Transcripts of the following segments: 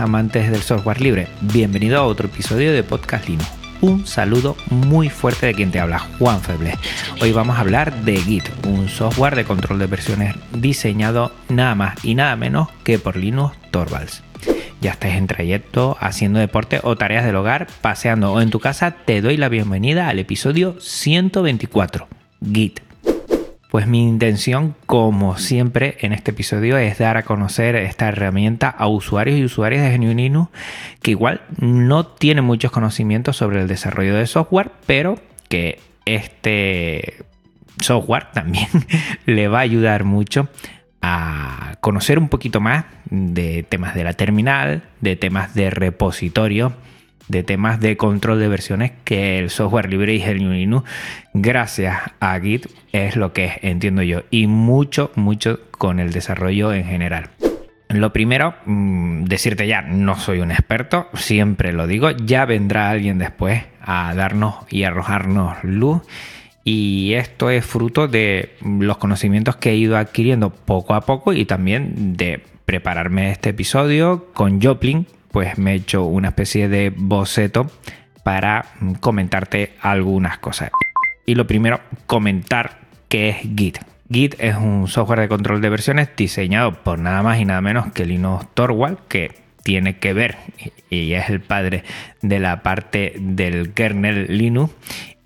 Amantes del software libre, bienvenido a otro episodio de Podcast Linux. Un saludo muy fuerte de quien te habla, Juan Feble. Hoy vamos a hablar de Git, un software de control de versiones diseñado nada más y nada menos que por Linux Torvalds. Ya estés en trayecto, haciendo deporte o tareas del hogar, paseando o en tu casa, te doy la bienvenida al episodio 124, Git. Pues mi intención, como siempre en este episodio, es dar a conocer esta herramienta a usuarios y usuarias de GNU Linux que igual no tienen muchos conocimientos sobre el desarrollo de software, pero que este software también le va a ayudar mucho a conocer un poquito más de temas de la terminal, de temas de repositorio, de temas de control de versiones que el software libre y GNU Linux, gracias a Git, es lo que entiendo yo. Y mucho, mucho con el desarrollo en general. Lo primero, mm, decirte ya, no soy un experto, siempre lo digo, ya vendrá alguien después a darnos y arrojarnos luz. Y esto es fruto de los conocimientos que he ido adquiriendo poco a poco y también de prepararme este episodio con Joplin, pues me he hecho una especie de boceto para comentarte algunas cosas. Y lo primero, comentar qué es Git. Git es un software de control de versiones diseñado por nada más y nada menos que Linus Torvald, que tiene que ver y es el padre de la parte del kernel Linux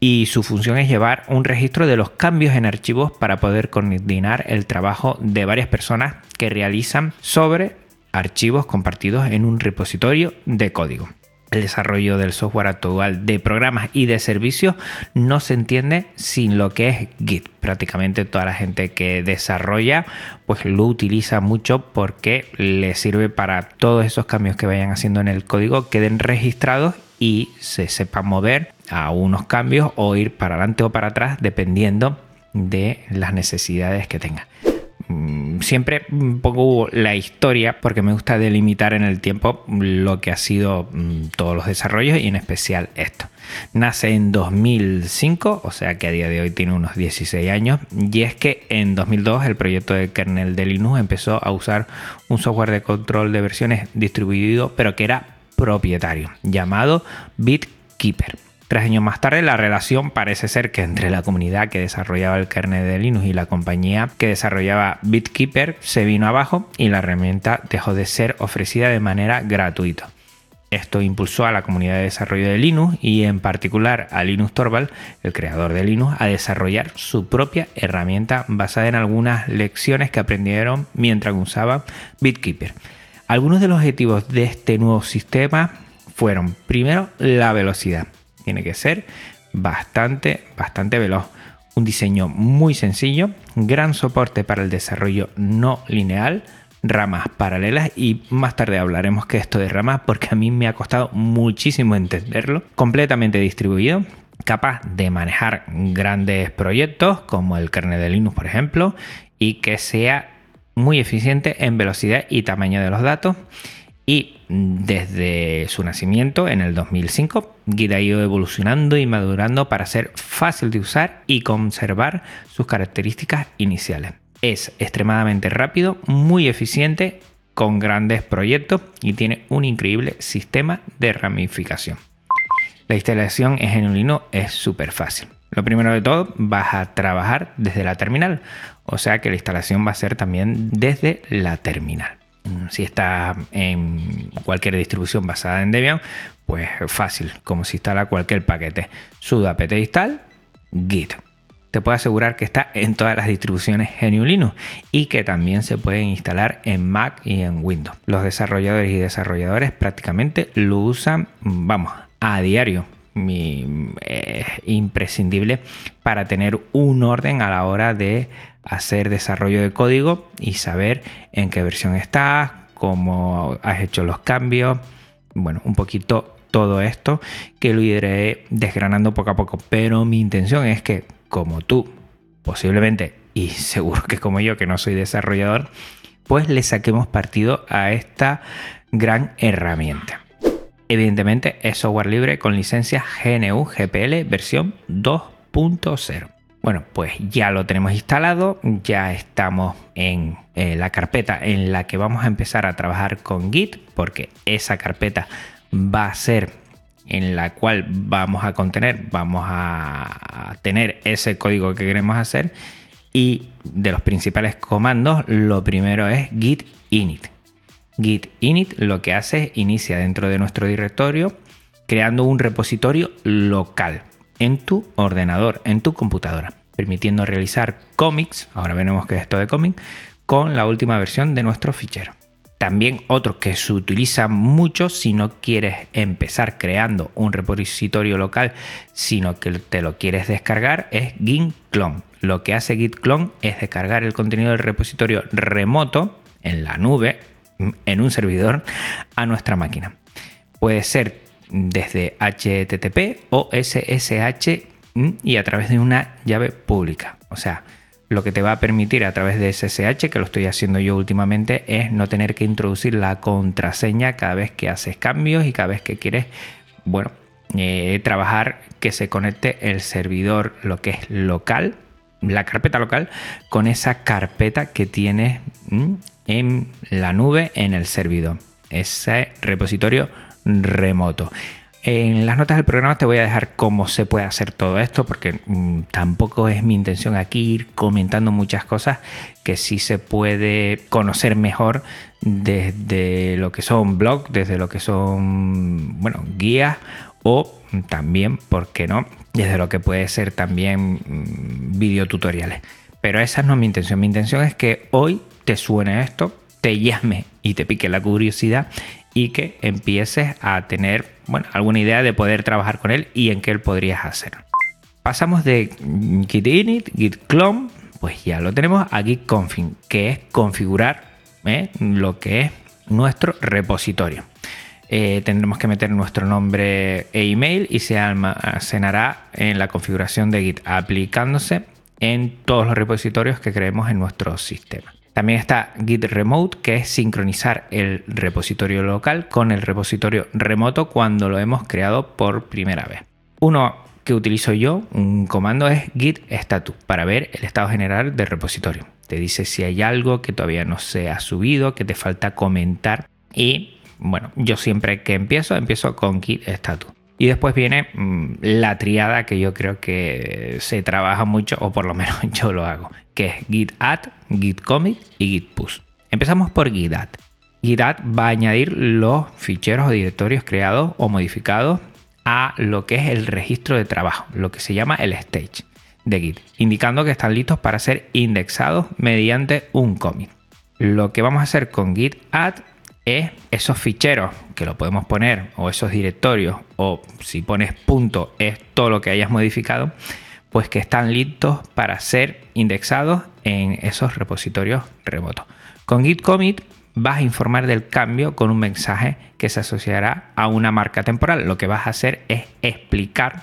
y su función es llevar un registro de los cambios en archivos para poder coordinar el trabajo de varias personas que realizan sobre archivos compartidos en un repositorio de código. El desarrollo del software actual de programas y de servicios no se entiende sin lo que es Git. Prácticamente toda la gente que desarrolla pues lo utiliza mucho porque le sirve para todos esos cambios que vayan haciendo en el código queden registrados y se sepa mover a unos cambios o ir para adelante o para atrás dependiendo de las necesidades que tenga. Mm, siempre pongo la historia porque me gusta delimitar en el tiempo lo que ha sido mm, todos los desarrollos y en especial esto. Nace en 2005, o sea que a día de hoy tiene unos 16 años, y es que en 2002 el proyecto de kernel de Linux empezó a usar un software de control de versiones distribuido, pero que era propietario, llamado BitKeeper. Tres años más tarde, la relación parece ser que entre la comunidad que desarrollaba el kernel de Linux y la compañía que desarrollaba BitKeeper se vino abajo y la herramienta dejó de ser ofrecida de manera gratuita. Esto impulsó a la comunidad de desarrollo de Linux y en particular a Linus Torvald, el creador de Linux, a desarrollar su propia herramienta basada en algunas lecciones que aprendieron mientras usaba BitKeeper. Algunos de los objetivos de este nuevo sistema fueron, primero, la velocidad tiene que ser bastante, bastante veloz. Un diseño muy sencillo, gran soporte para el desarrollo no lineal, ramas paralelas y más tarde hablaremos que esto de ramas porque a mí me ha costado muchísimo entenderlo. Completamente distribuido, capaz de manejar grandes proyectos como el kernel de Linux por ejemplo y que sea muy eficiente en velocidad y tamaño de los datos y desde su nacimiento en el 2005, Git ha ido evolucionando y madurando para ser fácil de usar y conservar sus características iniciales. Es extremadamente rápido, muy eficiente, con grandes proyectos y tiene un increíble sistema de ramificación. La instalación en GNU es súper fácil. Lo primero de todo, vas a trabajar desde la terminal, o sea que la instalación va a ser también desde la terminal. Si está en cualquier distribución basada en Debian, pues fácil, como si instala cualquier paquete. sudo apt install git. te puedo asegurar que está en todas las distribuciones GNU Linux y que también se pueden instalar en Mac y en Windows. Los desarrolladores y desarrolladores prácticamente lo usan, vamos, a diario. Es imprescindible para tener un orden a la hora de hacer desarrollo de código y saber en qué versión estás, cómo has hecho los cambios, bueno, un poquito todo esto que lo iré desgranando poco a poco. Pero mi intención es que como tú, posiblemente, y seguro que como yo, que no soy desarrollador, pues le saquemos partido a esta gran herramienta. Evidentemente es software libre con licencia GNU GPL versión 2.0. Bueno, pues ya lo tenemos instalado, ya estamos en eh, la carpeta en la que vamos a empezar a trabajar con Git, porque esa carpeta va a ser en la cual vamos a contener, vamos a tener ese código que queremos hacer. Y de los principales comandos, lo primero es git init. Git init lo que hace es inicia dentro de nuestro directorio creando un repositorio local en tu ordenador, en tu computadora, permitiendo realizar cómics, ahora veremos qué es esto de cómic, con la última versión de nuestro fichero. También otro que se utiliza mucho si no quieres empezar creando un repositorio local, sino que te lo quieres descargar, es git clone. Lo que hace git clone es descargar el contenido del repositorio remoto en la nube, en un servidor, a nuestra máquina. Puede ser desde HTTP o SSH y a través de una llave pública. O sea, lo que te va a permitir a través de SSH, que lo estoy haciendo yo últimamente, es no tener que introducir la contraseña cada vez que haces cambios y cada vez que quieres, bueno, eh, trabajar que se conecte el servidor, lo que es local, la carpeta local, con esa carpeta que tienes en la nube en el servidor, ese repositorio remoto. En las notas del programa te voy a dejar cómo se puede hacer todo esto, porque mm, tampoco es mi intención aquí ir comentando muchas cosas que sí se puede conocer mejor desde lo que son blogs, desde lo que son, bueno, guías o también, ¿por qué no? Desde lo que puede ser también mm, videotutoriales. Pero esa no es mi intención. Mi intención es que hoy te suene esto, te llame y te pique la curiosidad y que empieces a tener bueno, alguna idea de poder trabajar con él y en qué él podrías hacer. Pasamos de git init, git clone, pues ya lo tenemos a git config, que es configurar ¿eh? lo que es nuestro repositorio. Eh, tendremos que meter nuestro nombre e email y se almacenará en la configuración de Git, aplicándose en todos los repositorios que creemos en nuestro sistema. También está Git Remote, que es sincronizar el repositorio local con el repositorio remoto cuando lo hemos creado por primera vez. Uno que utilizo yo, un comando es git status para ver el estado general del repositorio. Te dice si hay algo que todavía no se ha subido, que te falta comentar y bueno, yo siempre que empiezo, empiezo con git status. Y después viene mm, la triada que yo creo que se trabaja mucho, o por lo menos yo lo hago, que es git add, git commit y git push. Empezamos por git add. Git add va a añadir los ficheros o directorios creados o modificados a lo que es el registro de trabajo, lo que se llama el stage de Git, indicando que están listos para ser indexados mediante un commit. Lo que vamos a hacer con git add es esos ficheros que lo podemos poner o esos directorios o si pones punto es todo lo que hayas modificado pues que están listos para ser indexados en esos repositorios remotos. Con git commit vas a informar del cambio con un mensaje que se asociará a una marca temporal. Lo que vas a hacer es explicar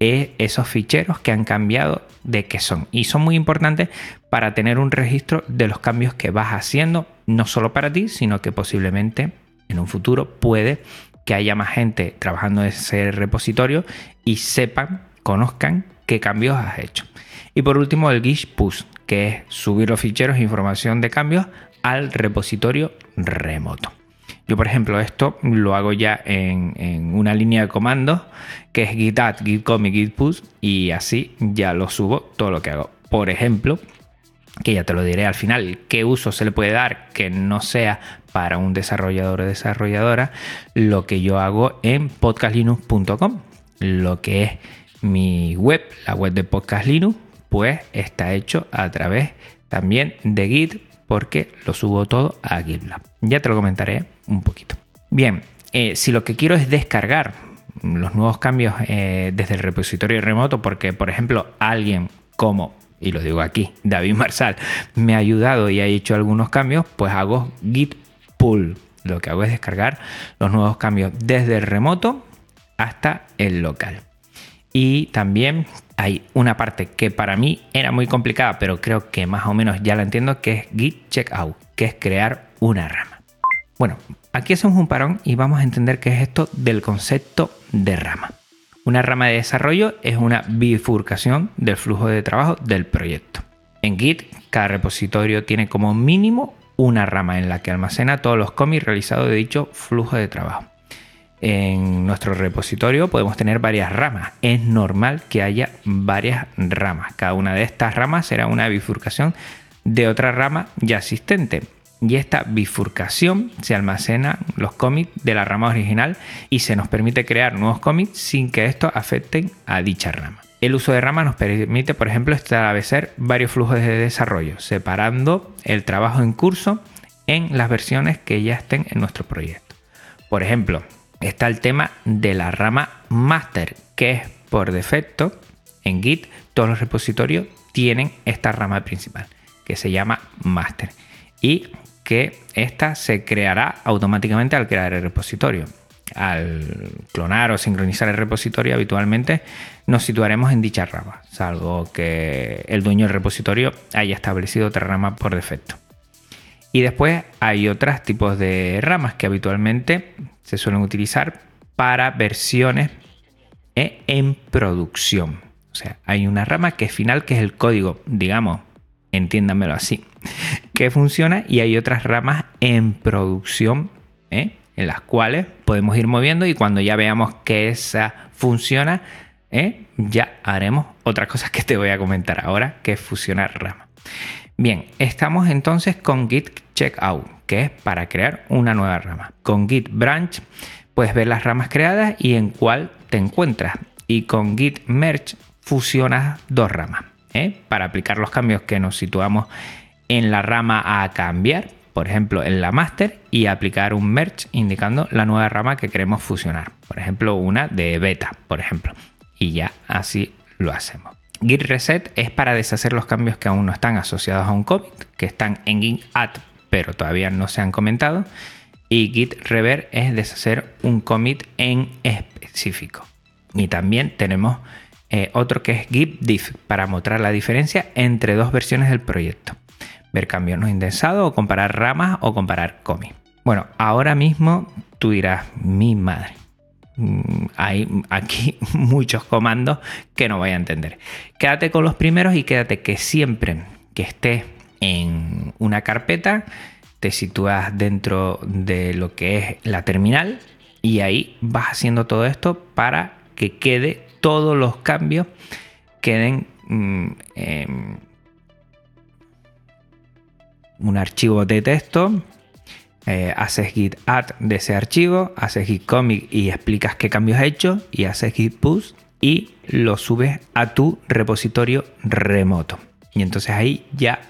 eh, esos ficheros que han cambiado de qué son. Y son muy importantes para tener un registro de los cambios que vas haciendo, no solo para ti, sino que posiblemente en un futuro puede que haya más gente trabajando en ese repositorio y sepan, conozcan qué cambios has hecho. Y por último el git push, que es subir los ficheros e información de cambios al repositorio remoto. Yo, por ejemplo, esto lo hago ya en, una línea de comandos que es git add, git commit, git push y así ya lo subo todo lo que hago. Por ejemplo, que ya te lo diré al final, qué uso se le puede dar que no sea para un desarrollador o desarrolladora, lo que yo hago en podcastlinux.com, lo que es mi web, la web de Podcast Linux, pues está hecho a través también de Git porque lo subo todo a GitLab. Ya te lo comentaré un poquito. Bien, eh, si lo que quiero es descargar los nuevos cambios eh, desde el repositorio remoto, porque por ejemplo alguien como, y lo digo aquí, David Marsal, me ha ayudado y ha hecho algunos cambios, pues hago git pull. Lo que hago es descargar los nuevos cambios desde el remoto hasta el local. Y también hay una parte que para mí era muy complicada, pero creo que más o menos ya la entiendo, que es git checkout, que es crear una rama. Bueno, aquí hacemos un parón y vamos a entender qué es esto del concepto de rama. Una rama de desarrollo es una bifurcación del flujo de trabajo del proyecto. En Git, cada repositorio tiene como mínimo una rama en la que almacena todos los commits realizados de dicho flujo de trabajo. En nuestro repositorio podemos tener varias ramas. Es normal que haya varias ramas. Cada una de estas ramas será una bifurcación de otra rama ya existente y esta bifurcación se almacena los commits de la rama original y se nos permite crear nuevos commits sin que estos afecten a dicha rama. El uso de rama nos permite, por ejemplo, establecer varios flujos de desarrollo, separando el trabajo en curso en las versiones que ya estén en nuestro proyecto. Por ejemplo, está el tema de la rama master, que es por defecto en Git, todos los repositorios tienen esta rama principal, que se llama master. Y que esta se creará automáticamente al crear el repositorio. Al clonar o sincronizar el repositorio habitualmente nos situaremos en dicha rama, salvo que el dueño del repositorio haya establecido otra rama por defecto. Y después hay otros tipos de ramas que habitualmente se suelen utilizar para versiones eh, en producción. O sea, hay una rama que es final, que es el código, digamos, entiéndanmelo así, que funciona y hay otras ramas en producción ¿eh? en las cuales podemos ir moviendo y cuando ya veamos que esa funciona, ¿eh? ya haremos otras cosas que te voy a comentar ahora, que fusionar ramas. Bien, estamos entonces con git checkout, que es para crear una nueva rama. Con git branch puedes ver las ramas creadas y en cuál te encuentras. Y con git merge fusionas dos ramas. ¿eh? para aplicar los cambios que nos situamos en la rama a cambiar, por ejemplo en la master, y aplicar un merge indicando la nueva rama que queremos fusionar, por ejemplo una de beta, por ejemplo, y ya así lo hacemos. Git reset es para deshacer los cambios que aún no están asociados a un commit, que están en git add pero todavía no se han comentado. Y git reverse es deshacer un commit en específico. Y también tenemos eh, otro que es git diff para mostrar la diferencia entre dos versiones del proyecto. Ver cambios no indexados o comparar ramas o comparar commits. Bueno, ahora mismo tú dirás, mi madre. Mm, hay aquí muchos comandos que no voy a entender. Quédate con los primeros y quédate que siempre que estés en una carpeta te sitúas dentro de lo que es la terminal y ahí vas haciendo todo esto para que quede todos los cambios queden mm, en un archivo de texto. Eh, haces git add de ese archivo, haces git commit y explicas qué cambios has hecho y haces git push y lo subes a tu repositorio remoto. Y entonces ahí ya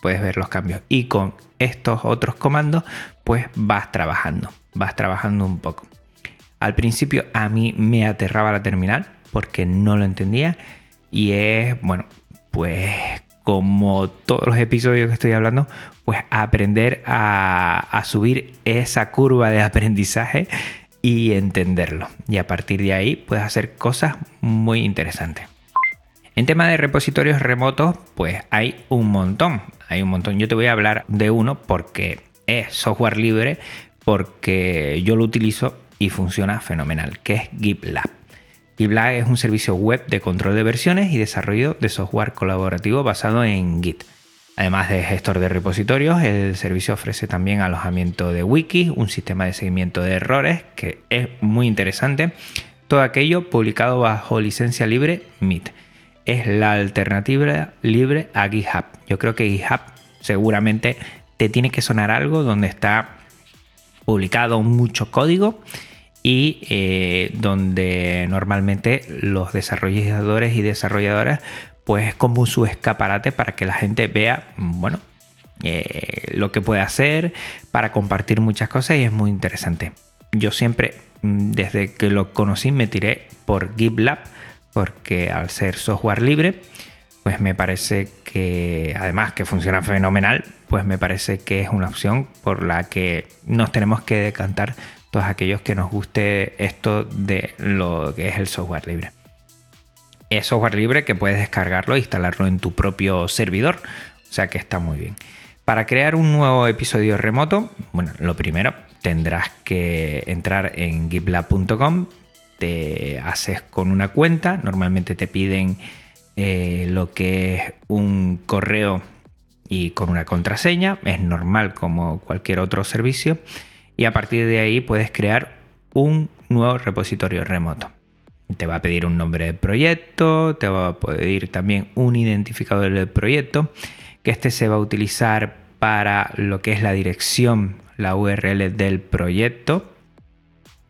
puedes ver los cambios. Y con estos otros comandos, pues vas trabajando, vas trabajando un poco. Al principio a mí me aterraba la terminal porque no lo entendía. Y es, bueno, pues como todos los episodios que estoy hablando, pues aprender a, subir esa curva de aprendizaje y entenderlo. Y a partir de ahí puedes hacer cosas muy interesantes. En tema de repositorios remotos, pues hay un montón. Hay un montón. Yo te voy a hablar de uno porque es software libre, porque yo lo utilizo y funciona fenomenal, que es GitLab. GitLab es un servicio web de control de versiones y desarrollo de software colaborativo basado en Git. Además de gestor de repositorios, el servicio ofrece también alojamiento de wikis, un sistema de seguimiento de errores que es muy interesante. Todo aquello publicado bajo licencia libre MIT. Es la alternativa libre a GitHub. Yo creo que GitHub seguramente te tiene que sonar algo donde está publicado mucho código y eh, donde normalmente los desarrolladores y desarrolladoras pues es como su escaparate para que la gente vea, bueno, eh, lo que puede hacer para compartir muchas cosas y es muy interesante. Yo siempre, mm, desde que lo conocí, me tiré por GitLab porque al ser software libre, pues me parece que además que funciona fenomenal, pues me parece que es una opción por la que nos tenemos que decantar todos aquellos que nos guste esto de lo que es el software libre. Es software libre que puedes descargarlo e instalarlo en tu propio servidor, o sea que está muy bien. Para crear un nuevo episodio remoto, bueno, lo primero tendrás que entrar en gitlab.com, te haces con una cuenta, normalmente te piden eh, lo que es un correo y con una contraseña, es normal como cualquier otro servicio, y a partir de ahí puedes crear un nuevo repositorio remoto. Te va a pedir un nombre de proyecto, te va a pedir también un identificador del proyecto que este se va a utilizar para lo que es la dirección, la URL del proyecto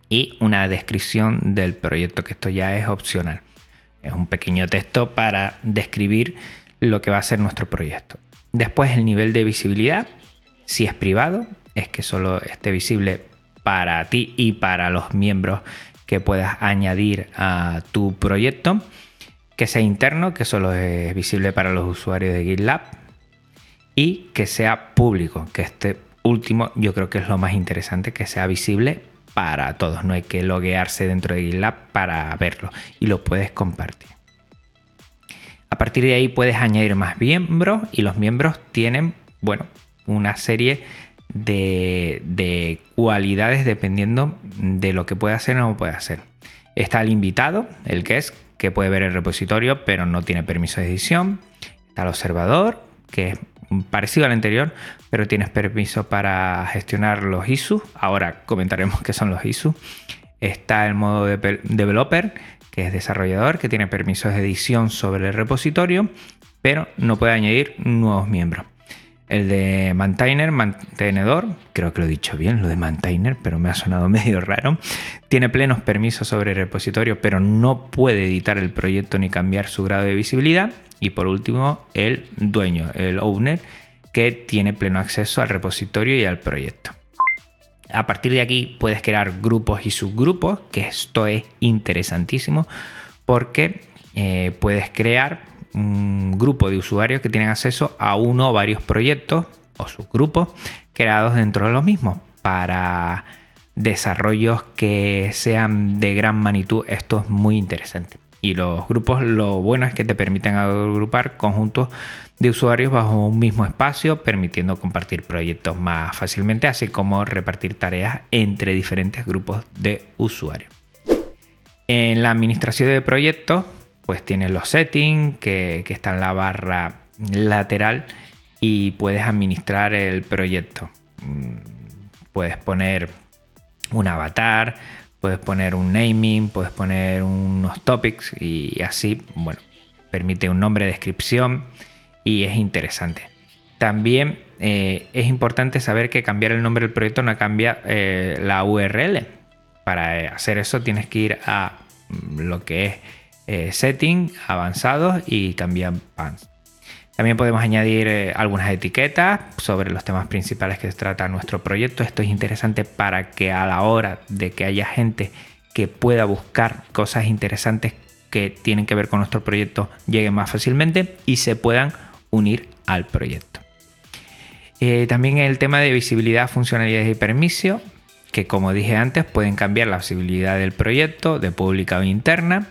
y una descripción del proyecto, que esto ya es opcional. Es un pequeño texto para describir lo que va a ser nuestro proyecto. Después el nivel de visibilidad, si es privado, es que solo esté visible para ti y para los miembros que puedas añadir a tu proyecto. Que sea interno, que solo es visible para los usuarios de GitLab y que sea público, que este último yo creo que es lo más interesante, que sea visible para todos, no hay que loguearse dentro de GitLab para verlo y lo puedes compartir. A partir de ahí puedes añadir más miembros y los miembros tienen, bueno, una serie de, de cualidades dependiendo de lo que puede hacer o no puede hacer. Está el invitado, el que es, que puede ver el repositorio pero no tiene permiso de edición. Está el observador, que es parecido al anterior, pero tienes permiso para gestionar los ISU. Ahora comentaremos qué son los ISU. Está el modo de developer, que es desarrollador, que tiene permisos de edición sobre el repositorio, pero no puede añadir nuevos miembros. El de maintainer, mantenedor, creo que lo he dicho bien, lo de maintainer, pero me ha sonado medio raro. Tiene plenos permisos sobre el repositorio, pero no puede editar el proyecto ni cambiar su grado de visibilidad. Y por último, el dueño, el owner, que tiene pleno acceso al repositorio y al proyecto. A partir de aquí puedes crear grupos y subgrupos, que esto es interesantísimo porque eh, puedes crear un grupo de usuarios que tienen acceso a uno o varios proyectos o subgrupos creados dentro de los mismos para desarrollos que sean de gran magnitud. Esto es muy interesante. Y los grupos lo bueno es que te permiten agrupar conjuntos de usuarios bajo un mismo espacio, permitiendo compartir proyectos más fácilmente, así como repartir tareas entre diferentes grupos de usuarios. En la administración de proyectos, pues tienes los settings que, que está en la barra lateral y puedes administrar el proyecto. Mm, puedes poner un avatar, puedes poner un naming, puedes poner unos topics y así, bueno, permite un nombre, descripción y es interesante. También eh, es importante saber que cambiar el nombre del proyecto no cambia eh, la URL. Para hacer eso tienes que ir a mm, lo que es eh, setting, avanzados y también pans. También podemos añadir algunas etiquetas sobre los temas principales que trata nuestro proyecto. Esto es interesante para que a la hora de que haya gente que pueda buscar cosas interesantes que tienen que ver con nuestro proyecto lleguen más fácilmente y se puedan unir al proyecto. Eh, también el tema de visibilidad, funcionalidades y permiso, que como dije antes pueden cambiar la visibilidad del proyecto de pública o interna.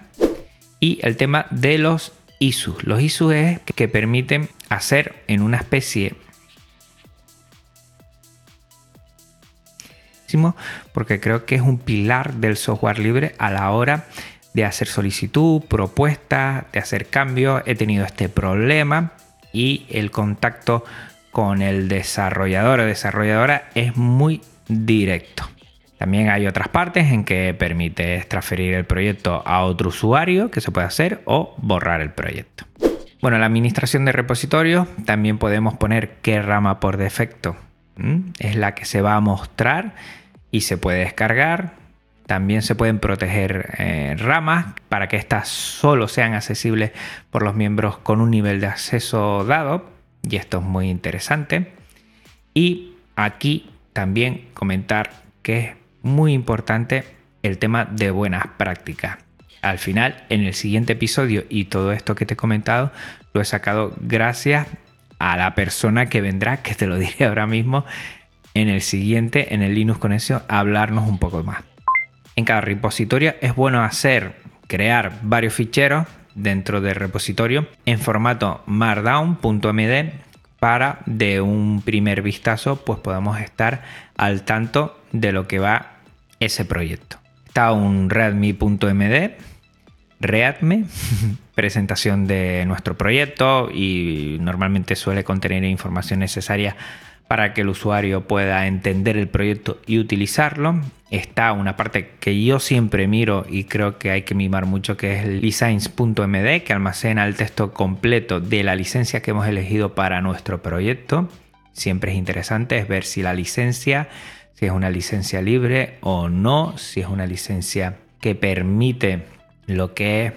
Y el tema de los ISUs. Los ISUs es que permiten hacer en una especie porque creo que es un pilar del software libre a la hora de hacer solicitud, propuestas, de hacer cambios. He tenido este problema y el contacto con el desarrollador o desarrolladora es muy directo. También hay otras partes en que permites transferir el proyecto a otro usuario que se puede hacer o borrar el proyecto. Bueno, la administración de repositorios también podemos poner qué rama por defecto es la que se va a mostrar y se puede descargar También se pueden proteger eh, ramas para que éstas solo sean accesibles por los miembros con un nivel de acceso dado. Y esto es muy interesante. Y aquí también comentar que muy importante el tema de buenas prácticas. Al final, en el siguiente episodio y todo esto que te he comentado, lo he sacado gracias a la persona que vendrá, que te lo diré ahora mismo, en el siguiente, en el Linux Conexión, a hablarnos un poco más. En cada repositorio es bueno hacer, crear varios ficheros dentro del repositorio en formato markdown.md para de un primer vistazo pues podamos estar al tanto de lo que va ese proyecto. Está un readme.md, readme, presentación de nuestro proyecto y normalmente suele contener información necesaria para que el usuario pueda entender el proyecto y utilizarlo. Está una parte que yo siempre miro y creo que hay que mimar mucho, que es el designs.md, que almacena el texto completo de la licencia que hemos elegido para nuestro proyecto. Siempre es interesante ver si la licencia, si es una licencia libre o no, si es una licencia que permite lo que es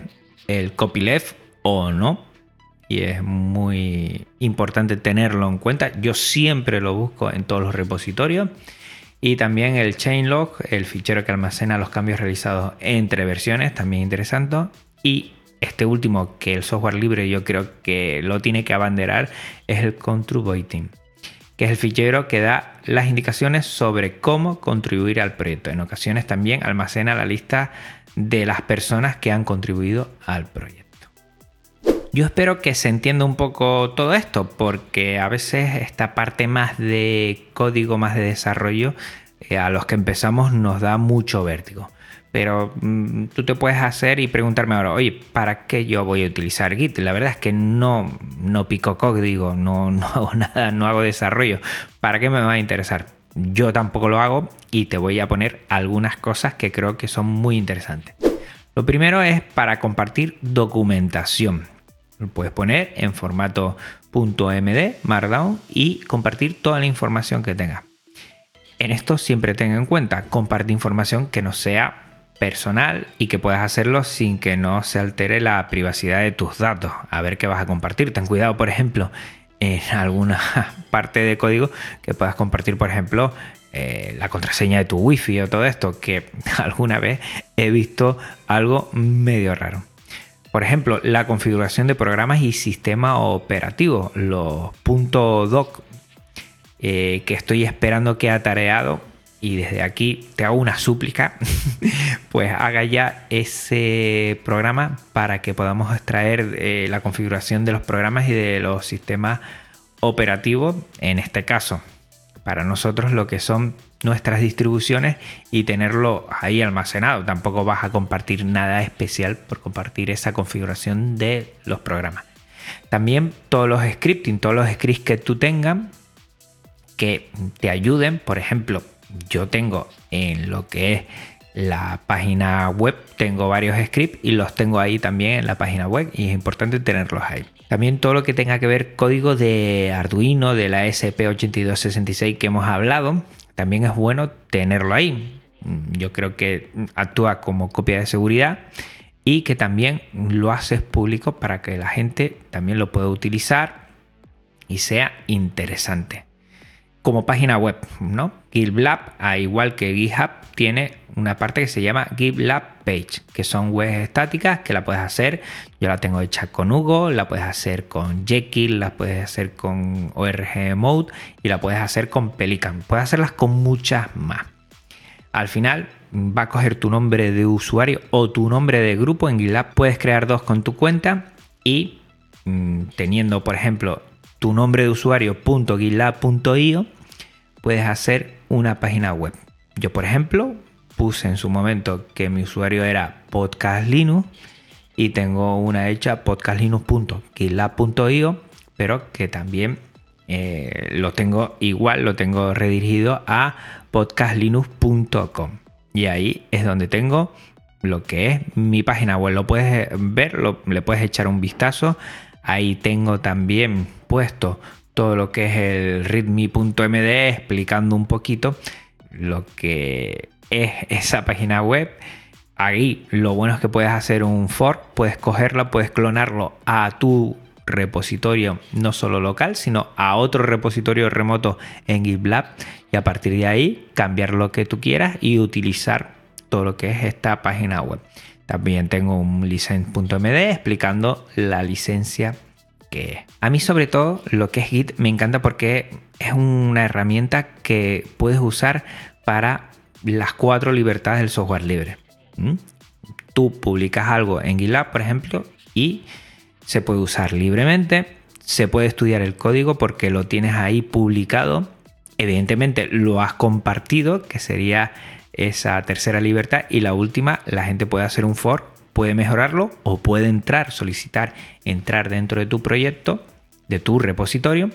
el copyleft o no y es muy importante tenerlo en cuenta. Yo siempre lo busco en todos los repositorios. Y también el chainlog, el fichero que almacena los cambios realizados entre versiones, también interesante. Y este último, que el software libre yo creo que lo tiene que abanderar, es el contributing, que es el fichero que da las indicaciones sobre cómo contribuir al proyecto. En ocasiones también almacena la lista de las personas que han contribuido al proyecto. Yo espero que se entienda un poco todo esto, porque a veces esta parte más de código, más de desarrollo, eh, a los que empezamos nos da mucho vértigo. Pero mm, tú te puedes hacer y preguntarme ahora, oye, ¿para qué yo voy a utilizar Git? La verdad es que no, no pico código, no, no hago nada, no hago desarrollo. ¿Para qué me va a interesar? Yo tampoco lo hago y te voy a poner algunas cosas que creo que son muy interesantes. Lo primero es para compartir documentación. Lo puedes poner en formato .md, Markdown y compartir toda la información que tengas. En esto siempre ten en cuenta, comparte información que no sea personal y que puedas hacerlo sin que no se altere la privacidad de tus datos. A ver qué vas a compartir. Ten cuidado, por ejemplo, en alguna parte de código que puedas compartir, por ejemplo, eh, la contraseña de tu wifi o todo esto, que alguna vez he visto algo medio raro. Por ejemplo, la configuración de programas y sistema operativo, los .doc eh, que estoy esperando que ha tareado y desde aquí te hago una súplica, pues haga ya ese programa para que podamos extraer eh, la configuración de los programas y de los sistemas operativos, en este caso, para nosotros lo que son nuestras distribuciones y tenerlo ahí almacenado. Tampoco vas a compartir nada especial por compartir esa configuración de los programas. También todos los scripting, todos los scripts que tú tengas que te ayuden. Por ejemplo, yo tengo en lo que es la página web, tengo varios scripts y los tengo ahí también en la página web y es importante tenerlos ahí. También todo lo que tenga que ver código de Arduino, de la SP8266 que hemos hablado, también es bueno tenerlo ahí. Yo creo que actúa como copia de seguridad y que también lo haces público para que la gente también lo pueda utilizar y sea interesante. Como página web, ¿no? GitLab, al igual que GitHub, tiene una parte que se llama GitLab Page, que son webs estáticas que la puedes hacer. Yo la tengo hecha con Hugo, la puedes hacer con Jekyll, la puedes hacer con ORG Mode y la puedes hacer con Pelican. Puedes hacerlas con muchas más. Al final va a coger tu nombre de usuario o tu nombre de grupo en GitLab. Puedes crear dos con tu cuenta y mm, teniendo, por ejemplo, tu nombre de usuario.gitlab.io, puedes hacer una página web. Yo, por ejemplo, puse en su momento que mi usuario era Podcast Linux y tengo una hecha podcastlinux.gitlab.io, pero que también eh, lo tengo igual, lo tengo redirigido a podcastlinux.com. Y ahí es donde tengo lo que es mi página web. Lo puedes ver, le puedes echar un vistazo. Ahí tengo también puesto todo lo que es el readme.md explicando un poquito lo que es esa página web. Ahí lo bueno es que puedes hacer un fork, puedes cogerlo, puedes clonarlo a tu repositorio no solo local, sino a otro repositorio remoto en GitLab y a partir de ahí cambiar lo que tú quieras y utilizar todo lo que es esta página web. También tengo un license.md explicando la licencia A mí sobre todo lo que es Git me encanta porque es una herramienta que puedes usar para las cuatro libertades del software libre. Tú publicas algo en GitLab, por ejemplo, y se puede usar libremente, se puede estudiar el código porque lo tienes ahí publicado. Evidentemente lo has compartido, que sería esa tercera libertad. Y la última, la gente puede hacer un for, puede mejorarlo o puede entrar, solicitar entrar dentro de tu proyecto, de tu repositorio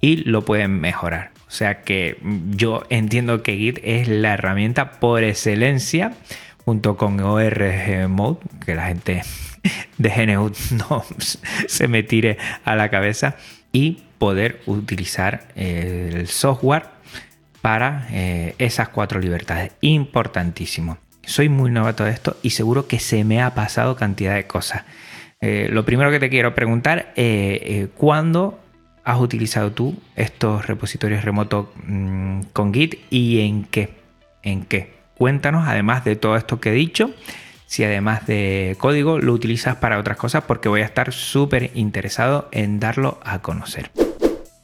y lo pueden mejorar. O sea que yo entiendo que Git es la herramienta por excelencia junto con ORG Mode, que la gente de GNU no se me tire a la cabeza, y poder utilizar el software para eh, esas cuatro libertades. Importantísimo. Soy muy novato de esto y seguro que se me ha pasado cantidad de cosas. Eh, lo primero que te quiero preguntar, eh, ¿cuándo has utilizado tú estos repositorios remotos mm, con Git y en qué? ¿En qué? Cuéntanos, además de todo esto que he dicho, si además de código lo utilizas para otras cosas, porque voy a estar súper interesado en darlo a conocer.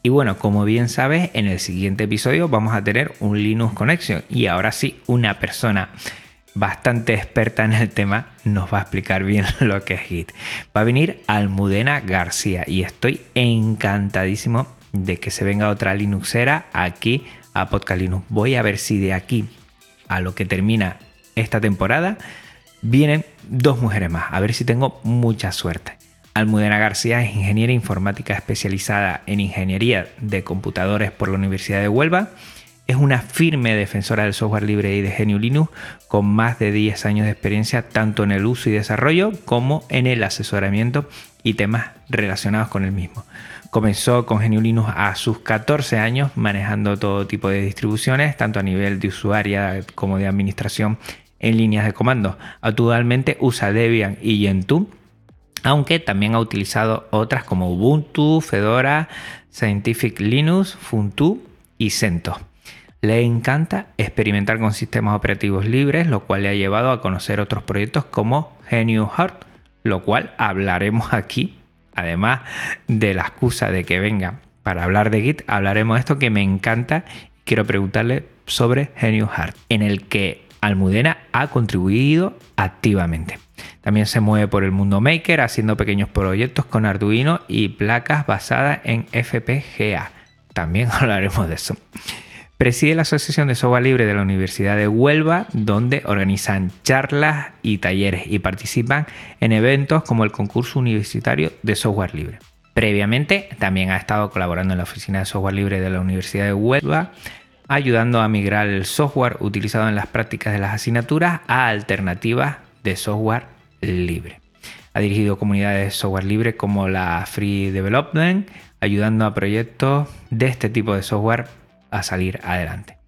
Y bueno, como bien sabes, en el siguiente episodio vamos a tener un Linux Connection y ahora sí, una persona bastante experta en el tema nos va a explicar bien lo que es Git. Va a venir Almudena García y estoy encantadísimo de que se venga otra Linuxera aquí a Podcast. Voy a ver si de aquí a lo que termina esta temporada vienen dos mujeres más, a ver si tengo mucha suerte. Almudena García es ingeniera informática especializada en ingeniería de computadores por la Universidad de Huelva. Es una firme defensora del software libre y de GNU Linux con más de 10 años de experiencia tanto en el uso y desarrollo como en el asesoramiento y temas relacionados con el mismo. Comenzó con GNU Linux a sus 14 años manejando todo tipo de distribuciones, tanto a nivel de usuaria como de administración en líneas de comando. Actualmente usa Debian y Gentoo aunque también ha utilizado otras como Ubuntu, Fedora, Scientific Linux, Funtoo y CentOS. Le encanta experimentar con sistemas operativos libres, lo cual le ha llevado a conocer otros proyectos como GNU Heart, lo cual hablaremos aquí, además de la excusa de que venga para hablar de Git, hablaremos de esto que me encanta. Quiero preguntarle sobre GNU Heart, en el que Almudena ha contribuido activamente. También se mueve por el mundo maker haciendo pequeños proyectos con Arduino y placas basadas en FPGA. También hablaremos de eso. Preside la Asociación de Software Libre de la Universidad de Huelva, donde organizan charlas y talleres y participan en eventos como el concurso universitario de software libre. Previamente también ha estado colaborando en la Oficina de Software Libre de la Universidad de Huelva, ayudando a migrar el software utilizado en las prácticas de las asignaturas a alternativas de software libre. Ha dirigido comunidades de software libre como la Free Development, ayudando a proyectos de este tipo de software a salir adelante.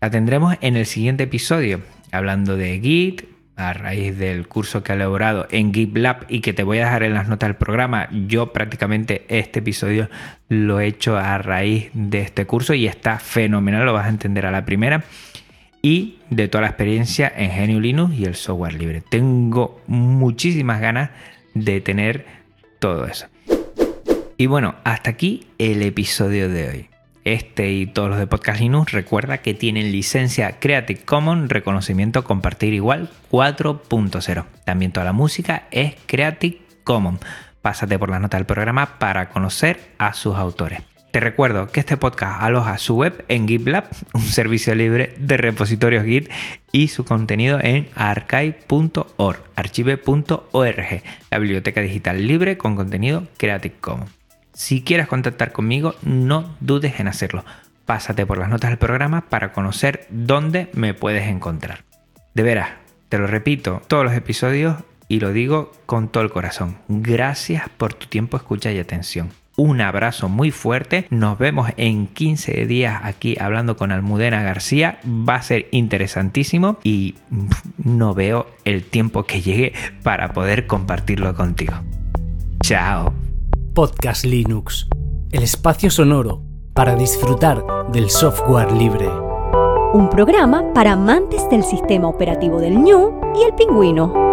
La tendremos en el siguiente episodio, hablando de Git, a raíz del curso que ha elaborado en GitLab y que te voy a dejar en las notas del programa. Yo prácticamente este episodio lo he hecho a raíz de este curso y está fenomenal, lo vas a entender a la primera y de toda la experiencia en GNU Linux y el software libre. Tengo muchísimas ganas de tener todo eso. Y bueno, hasta aquí el episodio de hoy. Este y todos los de Podcast Linux recuerda que tienen licencia Creative Commons, reconocimiento compartir igual 4.0. También toda la música es Creative Commons. Pásate por la nota del programa para conocer a sus autores. Te recuerdo que este podcast aloja su web en GitLab, un servicio libre de repositorios Git, y su contenido en archive.org, archive.org, la biblioteca digital libre con contenido Creative Commons. Si quieres contactar conmigo, no dudes en hacerlo. Pásate por las notas del programa para conocer dónde me puedes encontrar. De veras, te lo repito, todos los episodios y lo digo con todo el corazón. Gracias por tu tiempo, escucha y atención. un abrazo muy fuerte. Nos vemos en 15 días aquí hablando con Almudena García. Va a ser interesantísimo y no veo el tiempo que llegue para poder compartirlo contigo. Chao. Podcast Linux, el espacio sonoro para disfrutar del software libre. Un programa para amantes del sistema operativo del ñu y el pingüino.